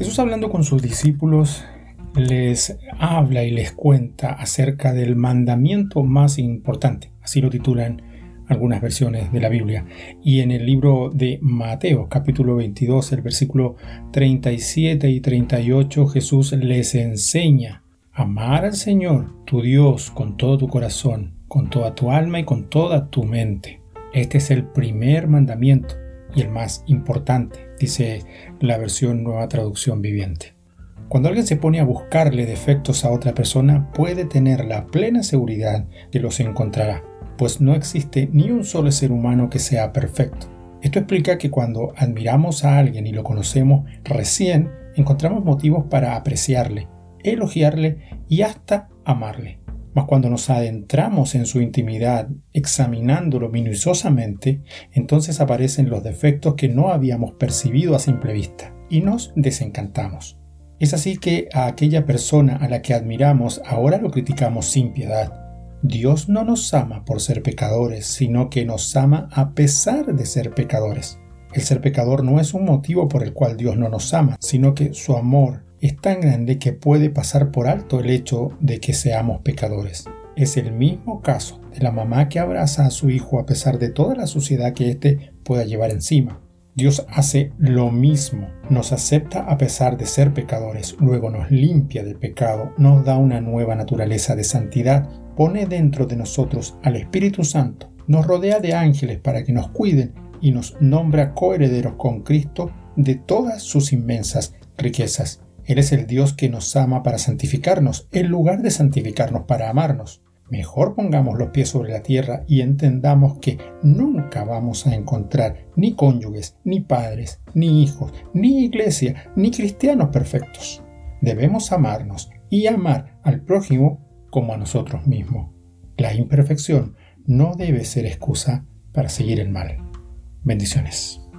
Jesús hablando con sus discípulos les habla y les cuenta acerca del mandamiento más importante, así lo titulan algunas versiones de la Biblia. Y en el libro de Mateo, capítulo 22, el versículo 37 y 38, Jesús les enseña amar al Señor, tu Dios, con todo tu corazón, con toda tu alma y con toda tu mente. Este es el primer mandamiento y el más importante, dice la versión Nueva Traducción Viviente. Cuando alguien se pone a buscarle defectos a otra persona, puede tener la plena seguridad de los encontrará, pues no existe ni un solo ser humano que sea perfecto. Esto explica que cuando admiramos a alguien y lo conocemos recién, encontramos motivos para apreciarle, elogiarle y hasta amarle. Mas cuando nos adentramos en su intimidad, examinándolo minuciosamente, entonces aparecen los defectos que no habíamos percibido a simple vista y nos desencantamos. Es así que a aquella persona a la que admiramos ahora lo criticamos sin piedad. Dios no nos ama por ser pecadores, sino que nos ama a pesar de ser pecadores. El ser pecador no es un motivo por el cual Dios no nos ama, sino que su amor es tan grande que puede pasar por alto el hecho de que seamos pecadores. Es el mismo caso de la mamá que abraza a su hijo a pesar de toda la suciedad que éste pueda llevar encima. Dios hace lo mismo, nos acepta a pesar de ser pecadores, luego nos limpia del pecado, nos da una nueva naturaleza de santidad, pone dentro de nosotros al Espíritu Santo, nos rodea de ángeles para que nos cuiden y nos nombra coherederos con Cristo de todas sus inmensas riquezas. Él es el Dios que nos ama para santificarnos, en lugar de santificarnos para amarnos. Mejor pongamos los pies sobre la tierra y entendamos que nunca vamos a encontrar ni cónyuges, ni padres, ni hijos, ni iglesia, ni cristianos perfectos. Debemos amarnos y amar al prójimo como a nosotros mismos. La imperfección no debe ser excusa para seguir el mal. Bendiciones.